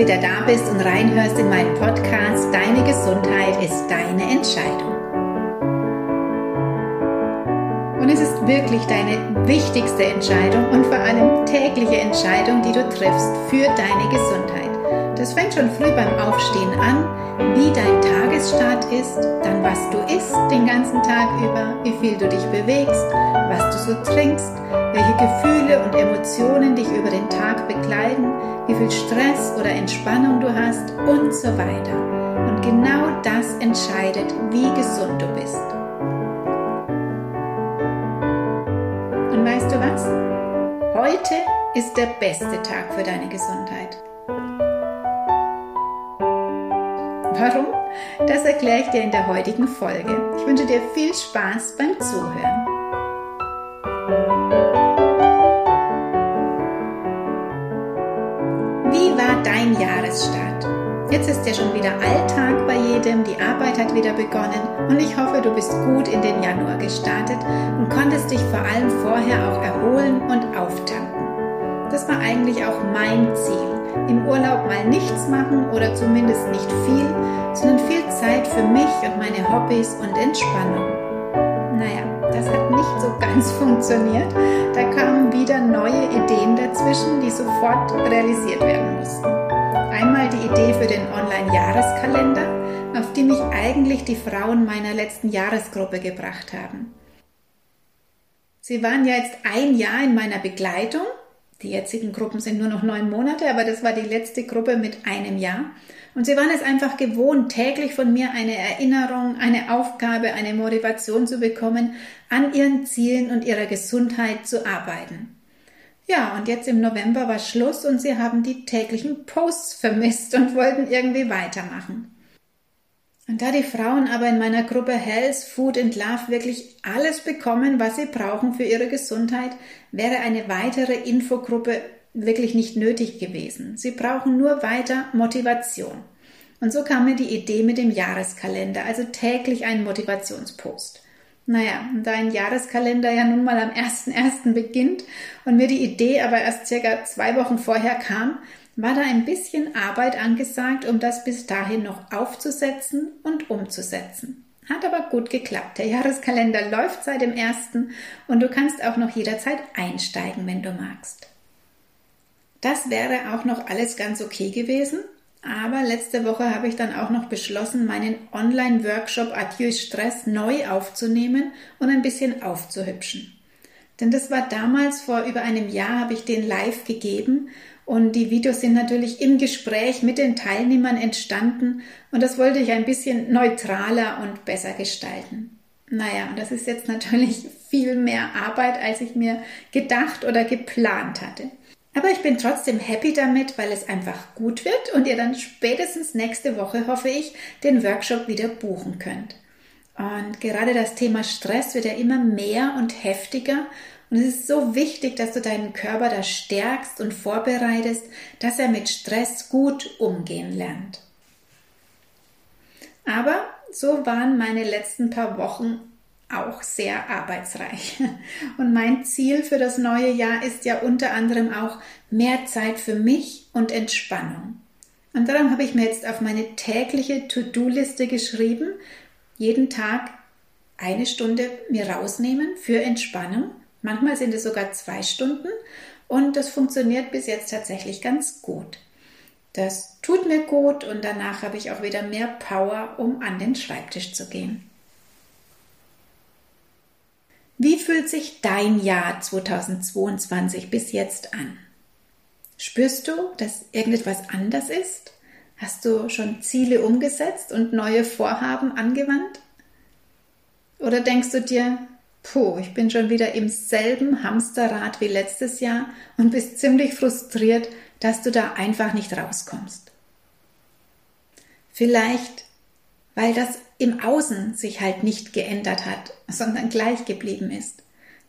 wieder da bist und reinhörst in meinen Podcast Deine Gesundheit ist deine Entscheidung. Und es ist wirklich deine wichtigste Entscheidung und vor allem tägliche Entscheidung, die du triffst für deine Gesundheit. Das fängt schon früh beim Aufstehen an, wie dein Tagesstart ist, dann was du isst den ganzen Tag über, wie viel du dich bewegst, was du so trinkst, welche Gefühle und Emotionen dich über den Tag begleiten, wie viel Stress oder Entspannung du hast und so weiter. Und genau das entscheidet, wie gesund du bist. Und weißt du was? Heute ist der beste Tag für deine Gesundheit. Warum? Das erkläre ich dir in der heutigen Folge. Ich wünsche dir viel Spaß beim Zuhören. Wie war dein Jahresstart? Jetzt ist ja schon wieder Alltag bei jedem, die Arbeit hat wieder begonnen und ich hoffe, du bist gut in den Januar gestartet und konntest dich vor allem vorher auch erholen und auftanken. Das war eigentlich auch mein Ziel im Urlaub mal nichts machen oder zumindest nicht viel, sondern viel Zeit für mich und meine Hobbys und Entspannung. Naja, das hat nicht so ganz funktioniert. Da kamen wieder neue Ideen dazwischen, die sofort realisiert werden mussten. Einmal die Idee für den Online-Jahreskalender, auf die mich eigentlich die Frauen meiner letzten Jahresgruppe gebracht haben. Sie waren ja jetzt ein Jahr in meiner Begleitung die jetzigen Gruppen sind nur noch neun Monate, aber das war die letzte Gruppe mit einem Jahr. Und sie waren es einfach gewohnt, täglich von mir eine Erinnerung, eine Aufgabe, eine Motivation zu bekommen, an ihren Zielen und ihrer Gesundheit zu arbeiten. Ja, und jetzt im November war Schluss und sie haben die täglichen Posts vermisst und wollten irgendwie weitermachen. Und da die Frauen aber in meiner Gruppe Health, Food and Love wirklich alles bekommen, was sie brauchen für ihre Gesundheit, wäre eine weitere Infogruppe wirklich nicht nötig gewesen. Sie brauchen nur weiter Motivation. Und so kam mir die Idee mit dem Jahreskalender, also täglich ein Motivationspost. Naja, da ein Jahreskalender ja nun mal am 1.1. beginnt und mir die Idee aber erst circa zwei Wochen vorher kam, war da ein bisschen Arbeit angesagt, um das bis dahin noch aufzusetzen und umzusetzen. Hat aber gut geklappt. Der Jahreskalender läuft seit dem ersten und du kannst auch noch jederzeit einsteigen, wenn du magst. Das wäre auch noch alles ganz okay gewesen, aber letzte Woche habe ich dann auch noch beschlossen, meinen Online-Workshop Adieu Stress neu aufzunehmen und ein bisschen aufzuhübschen. Denn das war damals vor über einem Jahr, habe ich den live gegeben und die Videos sind natürlich im Gespräch mit den Teilnehmern entstanden und das wollte ich ein bisschen neutraler und besser gestalten. Naja, und das ist jetzt natürlich viel mehr Arbeit, als ich mir gedacht oder geplant hatte. Aber ich bin trotzdem happy damit, weil es einfach gut wird und ihr dann spätestens nächste Woche, hoffe ich, den Workshop wieder buchen könnt. Und gerade das Thema Stress wird ja immer mehr und heftiger und es ist so wichtig, dass du deinen Körper da stärkst und vorbereitest, dass er mit Stress gut umgehen lernt. Aber so waren meine letzten paar Wochen auch sehr arbeitsreich. Und mein Ziel für das neue Jahr ist ja unter anderem auch mehr Zeit für mich und Entspannung. Und darum habe ich mir jetzt auf meine tägliche To-Do-Liste geschrieben, jeden Tag eine Stunde mir rausnehmen für Entspannung Manchmal sind es sogar zwei Stunden und das funktioniert bis jetzt tatsächlich ganz gut. Das tut mir gut und danach habe ich auch wieder mehr Power, um an den Schreibtisch zu gehen. Wie fühlt sich dein Jahr 2022 bis jetzt an? Spürst du, dass irgendetwas anders ist? Hast du schon Ziele umgesetzt und neue Vorhaben angewandt? Oder denkst du dir, Puh, ich bin schon wieder im selben Hamsterrad wie letztes Jahr und bist ziemlich frustriert, dass du da einfach nicht rauskommst. Vielleicht, weil das im Außen sich halt nicht geändert hat, sondern gleich geblieben ist.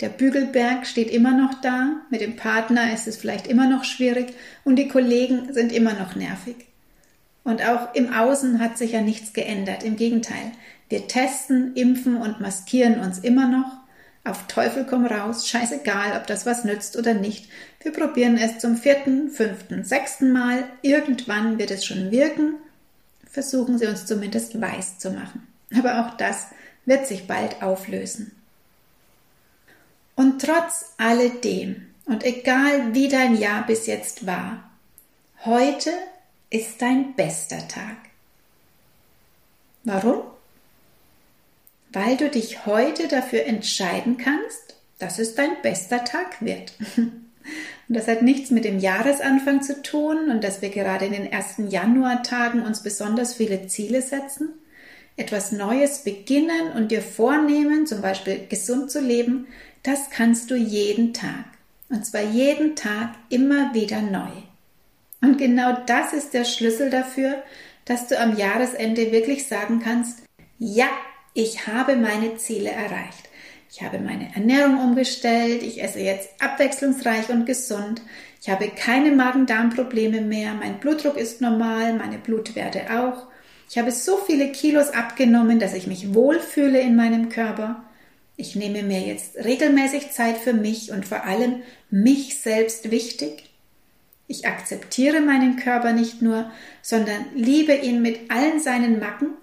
Der Bügelberg steht immer noch da, mit dem Partner ist es vielleicht immer noch schwierig und die Kollegen sind immer noch nervig. Und auch im Außen hat sich ja nichts geändert. Im Gegenteil, wir testen, impfen und maskieren uns immer noch, auf Teufel komm raus, scheißegal, ob das was nützt oder nicht. Wir probieren es zum vierten, fünften, sechsten Mal. Irgendwann wird es schon wirken. Versuchen Sie uns zumindest weiß zu machen. Aber auch das wird sich bald auflösen. Und trotz alledem und egal wie dein Jahr bis jetzt war, heute ist dein bester Tag. Warum? Weil du dich heute dafür entscheiden kannst, dass es dein bester Tag wird. Und das hat nichts mit dem Jahresanfang zu tun und dass wir gerade in den ersten Januartagen uns besonders viele Ziele setzen, etwas Neues beginnen und dir vornehmen, zum Beispiel gesund zu leben, das kannst du jeden Tag. Und zwar jeden Tag immer wieder neu. Und genau das ist der Schlüssel dafür, dass du am Jahresende wirklich sagen kannst, ja, ich habe meine Ziele erreicht. Ich habe meine Ernährung umgestellt, ich esse jetzt abwechslungsreich und gesund, ich habe keine Magen-Darm-Probleme mehr, mein Blutdruck ist normal, meine Blutwerte auch. Ich habe so viele Kilos abgenommen, dass ich mich wohlfühle in meinem Körper. Ich nehme mir jetzt regelmäßig Zeit für mich und vor allem mich selbst wichtig. Ich akzeptiere meinen Körper nicht nur, sondern liebe ihn mit allen seinen Macken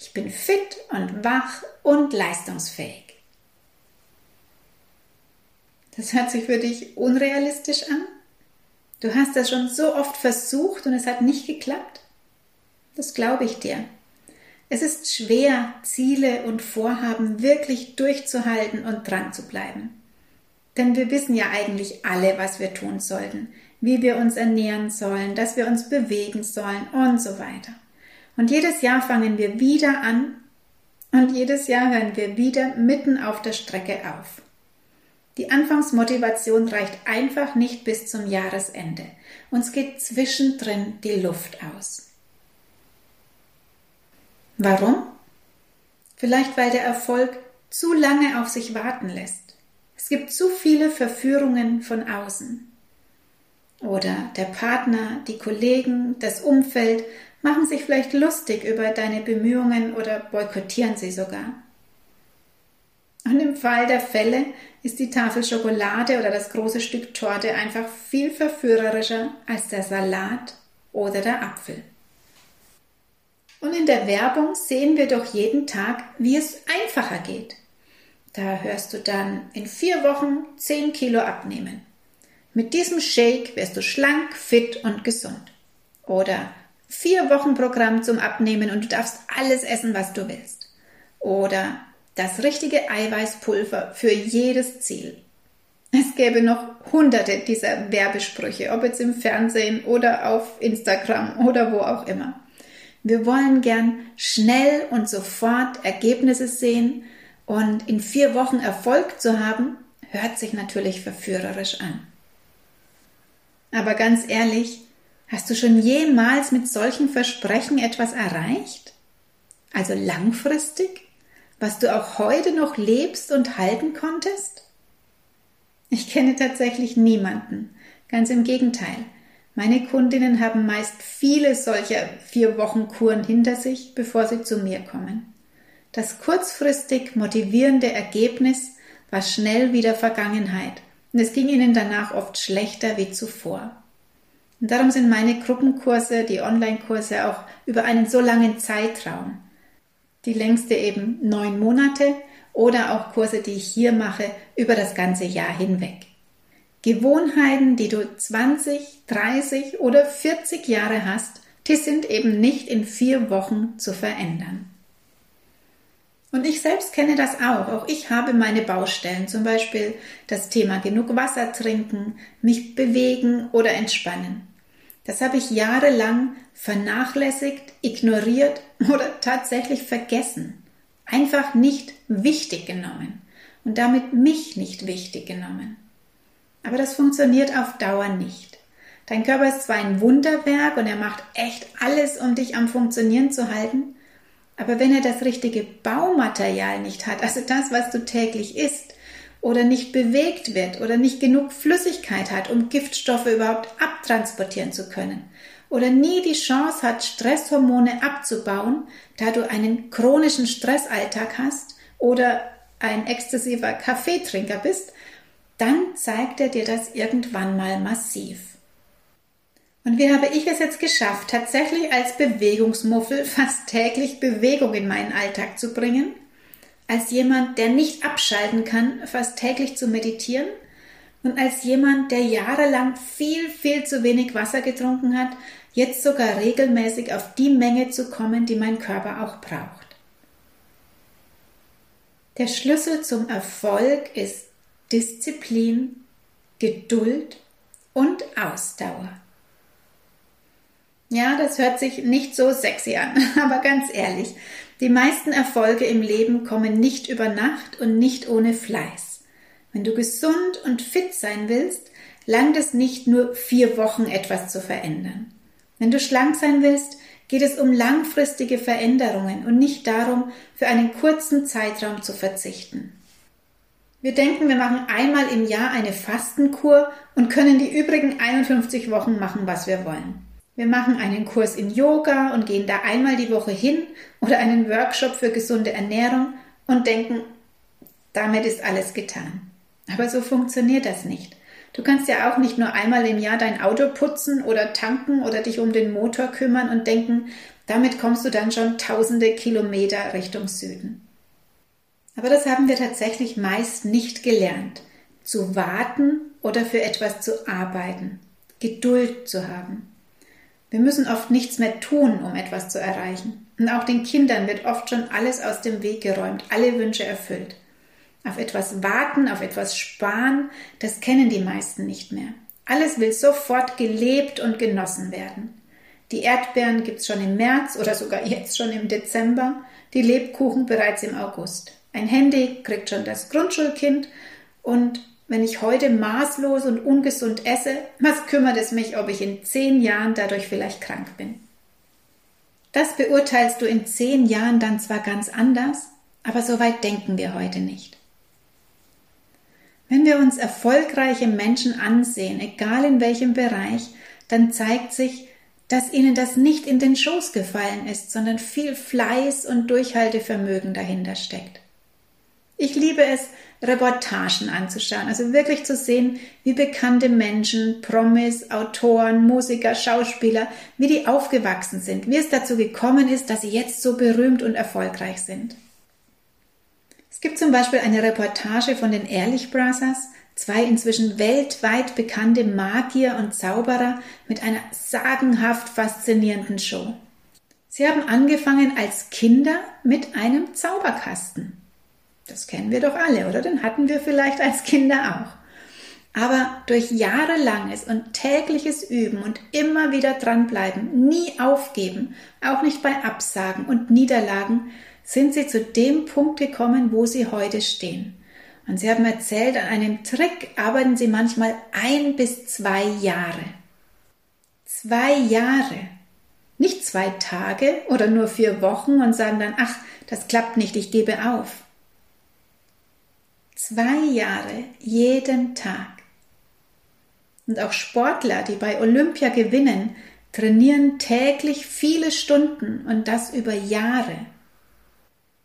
ich bin fit und wach und leistungsfähig. Das hört sich für dich unrealistisch an? Du hast das schon so oft versucht und es hat nicht geklappt? Das glaube ich dir. Es ist schwer, Ziele und Vorhaben wirklich durchzuhalten und dran zu bleiben. Denn wir wissen ja eigentlich alle, was wir tun sollten, wie wir uns ernähren sollen, dass wir uns bewegen sollen und so weiter. Und jedes Jahr fangen wir wieder an und jedes Jahr hören wir wieder mitten auf der Strecke auf. Die Anfangsmotivation reicht einfach nicht bis zum Jahresende. Uns geht zwischendrin die Luft aus. Warum? Vielleicht weil der Erfolg zu lange auf sich warten lässt. Es gibt zu viele Verführungen von außen. Oder der Partner, die Kollegen, das Umfeld machen sich vielleicht lustig über deine Bemühungen oder boykottieren sie sogar. Und im Fall der Fälle ist die Tafel Schokolade oder das große Stück Torte einfach viel verführerischer als der Salat oder der Apfel. Und in der Werbung sehen wir doch jeden Tag, wie es einfacher geht. Da hörst du dann in vier Wochen zehn Kilo abnehmen. Mit diesem Shake wirst du schlank, fit und gesund. Oder vier Wochen Programm zum Abnehmen und du darfst alles essen, was du willst. Oder das richtige Eiweißpulver für jedes Ziel. Es gäbe noch hunderte dieser Werbesprüche, ob jetzt im Fernsehen oder auf Instagram oder wo auch immer. Wir wollen gern schnell und sofort Ergebnisse sehen und in vier Wochen Erfolg zu haben, hört sich natürlich verführerisch an. Aber ganz ehrlich, Hast du schon jemals mit solchen Versprechen etwas erreicht? Also langfristig? Was du auch heute noch lebst und halten konntest? Ich kenne tatsächlich niemanden. Ganz im Gegenteil. Meine Kundinnen haben meist viele solcher vier Wochen Kuren hinter sich, bevor sie zu mir kommen. Das kurzfristig motivierende Ergebnis war schnell wieder Vergangenheit und es ging ihnen danach oft schlechter wie zuvor. Und darum sind meine Gruppenkurse, die Online-Kurse auch über einen so langen Zeitraum. Die längste eben neun Monate oder auch Kurse, die ich hier mache, über das ganze Jahr hinweg. Gewohnheiten, die du 20, 30 oder 40 Jahre hast, die sind eben nicht in vier Wochen zu verändern. Und ich selbst kenne das auch. Auch ich habe meine Baustellen, zum Beispiel das Thema genug Wasser trinken, mich bewegen oder entspannen. Das habe ich jahrelang vernachlässigt, ignoriert oder tatsächlich vergessen. Einfach nicht wichtig genommen und damit mich nicht wichtig genommen. Aber das funktioniert auf Dauer nicht. Dein Körper ist zwar ein Wunderwerk und er macht echt alles, um dich am Funktionieren zu halten, aber wenn er das richtige Baumaterial nicht hat, also das, was du täglich isst, oder nicht bewegt wird oder nicht genug Flüssigkeit hat, um Giftstoffe überhaupt abtransportieren zu können oder nie die Chance hat, Stresshormone abzubauen, da du einen chronischen Stressalltag hast oder ein exzessiver Kaffeetrinker bist, dann zeigt er dir das irgendwann mal massiv. Und wie habe ich es jetzt geschafft, tatsächlich als Bewegungsmuffel fast täglich Bewegung in meinen Alltag zu bringen? Als jemand, der nicht abschalten kann, fast täglich zu meditieren? Und als jemand, der jahrelang viel, viel zu wenig Wasser getrunken hat, jetzt sogar regelmäßig auf die Menge zu kommen, die mein Körper auch braucht. Der Schlüssel zum Erfolg ist Disziplin, Geduld und Ausdauer. Ja, das hört sich nicht so sexy an, aber ganz ehrlich, die meisten Erfolge im Leben kommen nicht über Nacht und nicht ohne Fleiß. Wenn du gesund und fit sein willst, langt es nicht nur vier Wochen etwas zu verändern. Wenn du schlank sein willst, geht es um langfristige Veränderungen und nicht darum, für einen kurzen Zeitraum zu verzichten. Wir denken, wir machen einmal im Jahr eine Fastenkur und können die übrigen 51 Wochen machen, was wir wollen. Wir machen einen Kurs in Yoga und gehen da einmal die Woche hin oder einen Workshop für gesunde Ernährung und denken, damit ist alles getan. Aber so funktioniert das nicht. Du kannst ja auch nicht nur einmal im Jahr dein Auto putzen oder tanken oder dich um den Motor kümmern und denken, damit kommst du dann schon tausende Kilometer Richtung Süden. Aber das haben wir tatsächlich meist nicht gelernt. Zu warten oder für etwas zu arbeiten. Geduld zu haben. Wir müssen oft nichts mehr tun, um etwas zu erreichen. Und auch den Kindern wird oft schon alles aus dem Weg geräumt, alle Wünsche erfüllt. Auf etwas warten, auf etwas sparen, das kennen die meisten nicht mehr. Alles will sofort gelebt und genossen werden. Die Erdbeeren gibt's schon im März oder sogar jetzt schon im Dezember, die Lebkuchen bereits im August. Ein Handy kriegt schon das Grundschulkind und wenn ich heute maßlos und ungesund esse, was kümmert es mich, ob ich in zehn Jahren dadurch vielleicht krank bin? Das beurteilst du in zehn Jahren dann zwar ganz anders, aber so weit denken wir heute nicht. Wenn wir uns erfolgreiche Menschen ansehen, egal in welchem Bereich, dann zeigt sich, dass ihnen das nicht in den Schoß gefallen ist, sondern viel Fleiß und Durchhaltevermögen dahinter steckt. Ich liebe es, Reportagen anzuschauen, also wirklich zu sehen, wie bekannte Menschen, Promis, Autoren, Musiker, Schauspieler, wie die aufgewachsen sind, wie es dazu gekommen ist, dass sie jetzt so berühmt und erfolgreich sind. Es gibt zum Beispiel eine Reportage von den Ehrlich Brothers, zwei inzwischen weltweit bekannte Magier und Zauberer mit einer sagenhaft faszinierenden Show. Sie haben angefangen als Kinder mit einem Zauberkasten. Das kennen wir doch alle, oder? Den hatten wir vielleicht als Kinder auch. Aber durch jahrelanges und tägliches Üben und immer wieder dranbleiben, nie aufgeben, auch nicht bei Absagen und Niederlagen, sind sie zu dem Punkt gekommen, wo sie heute stehen. Und sie haben erzählt, an einem Trick arbeiten sie manchmal ein bis zwei Jahre. Zwei Jahre. Nicht zwei Tage oder nur vier Wochen und sagen dann, ach, das klappt nicht, ich gebe auf. Zwei Jahre jeden Tag. Und auch Sportler, die bei Olympia gewinnen, trainieren täglich viele Stunden und das über Jahre.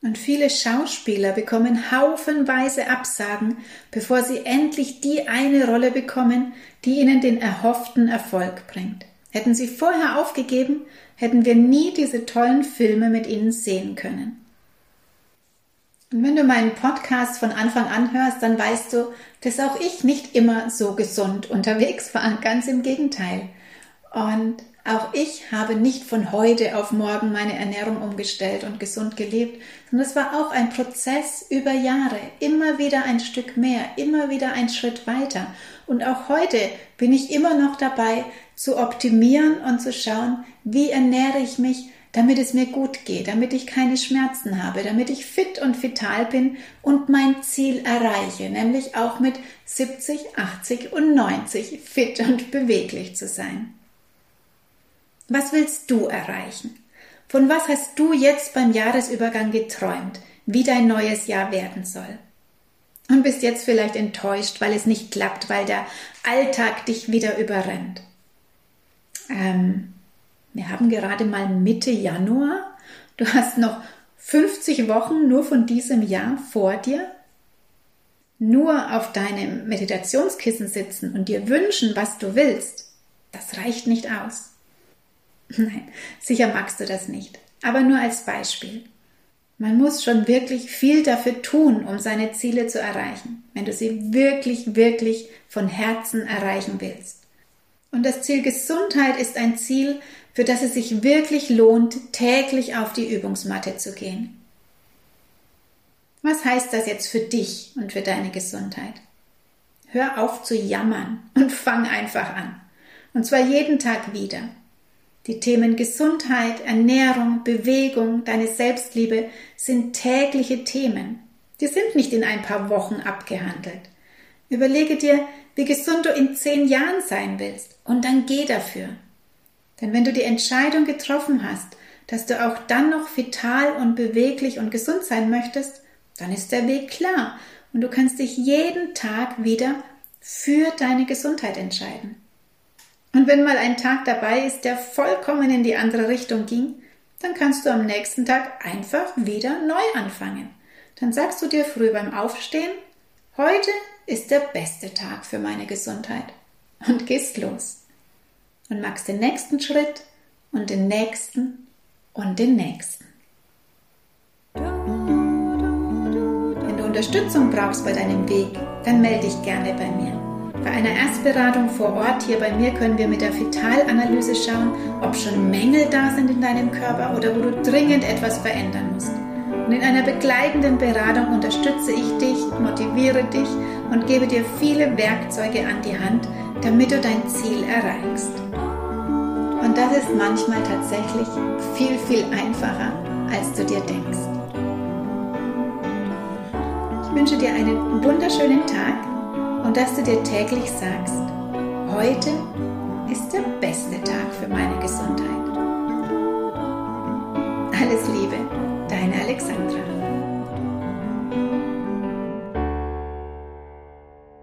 Und viele Schauspieler bekommen haufenweise Absagen, bevor sie endlich die eine Rolle bekommen, die ihnen den erhofften Erfolg bringt. Hätten sie vorher aufgegeben, hätten wir nie diese tollen Filme mit ihnen sehen können. Und wenn du meinen Podcast von Anfang an hörst, dann weißt du, dass auch ich nicht immer so gesund unterwegs war. Ganz im Gegenteil. Und auch ich habe nicht von heute auf morgen meine Ernährung umgestellt und gesund gelebt, sondern es war auch ein Prozess über Jahre, immer wieder ein Stück mehr, immer wieder ein Schritt weiter. Und auch heute bin ich immer noch dabei zu optimieren und zu schauen, wie ernähre ich mich, damit es mir gut geht, damit ich keine Schmerzen habe, damit ich fit und vital bin und mein Ziel erreiche, nämlich auch mit 70, 80 und 90 fit und beweglich zu sein. Was willst du erreichen? Von was hast du jetzt beim Jahresübergang geträumt, wie dein neues Jahr werden soll? Und bist jetzt vielleicht enttäuscht, weil es nicht klappt, weil der Alltag dich wieder überrennt. Ähm, wir haben gerade mal Mitte Januar. Du hast noch 50 Wochen nur von diesem Jahr vor dir. nur auf deinem Meditationskissen sitzen und dir wünschen, was du willst, das reicht nicht aus. Nein, sicher magst du das nicht, aber nur als Beispiel. Man muss schon wirklich viel dafür tun, um seine Ziele zu erreichen, wenn du sie wirklich, wirklich von Herzen erreichen willst. Und das Ziel Gesundheit ist ein Ziel, für das es sich wirklich lohnt, täglich auf die Übungsmatte zu gehen. Was heißt das jetzt für dich und für deine Gesundheit? Hör auf zu jammern und fang einfach an. Und zwar jeden Tag wieder. Die Themen Gesundheit, Ernährung, Bewegung, deine Selbstliebe sind tägliche Themen. Die sind nicht in ein paar Wochen abgehandelt. Überlege dir, wie gesund du in zehn Jahren sein willst und dann geh dafür. Denn wenn du die Entscheidung getroffen hast, dass du auch dann noch vital und beweglich und gesund sein möchtest, dann ist der Weg klar und du kannst dich jeden Tag wieder für deine Gesundheit entscheiden. Und wenn mal ein Tag dabei ist, der vollkommen in die andere Richtung ging, dann kannst du am nächsten Tag einfach wieder neu anfangen. Dann sagst du dir früh beim Aufstehen, heute ist der beste Tag für meine Gesundheit. Und gehst los. Und machst den nächsten Schritt und den nächsten und den nächsten. Unterstützung brauchst bei deinem Weg, dann melde dich gerne bei mir. Bei einer Erstberatung vor Ort hier bei mir können wir mit der Vitalanalyse schauen, ob schon Mängel da sind in deinem Körper oder wo du dringend etwas verändern musst. Und in einer begleitenden Beratung unterstütze ich dich, motiviere dich und gebe dir viele Werkzeuge an die Hand, damit du dein Ziel erreichst. Und das ist manchmal tatsächlich viel, viel einfacher, als du dir denkst wünsche dir einen wunderschönen Tag und dass du dir täglich sagst, heute ist der beste Tag für meine Gesundheit. Alles Liebe Deine Alexandra.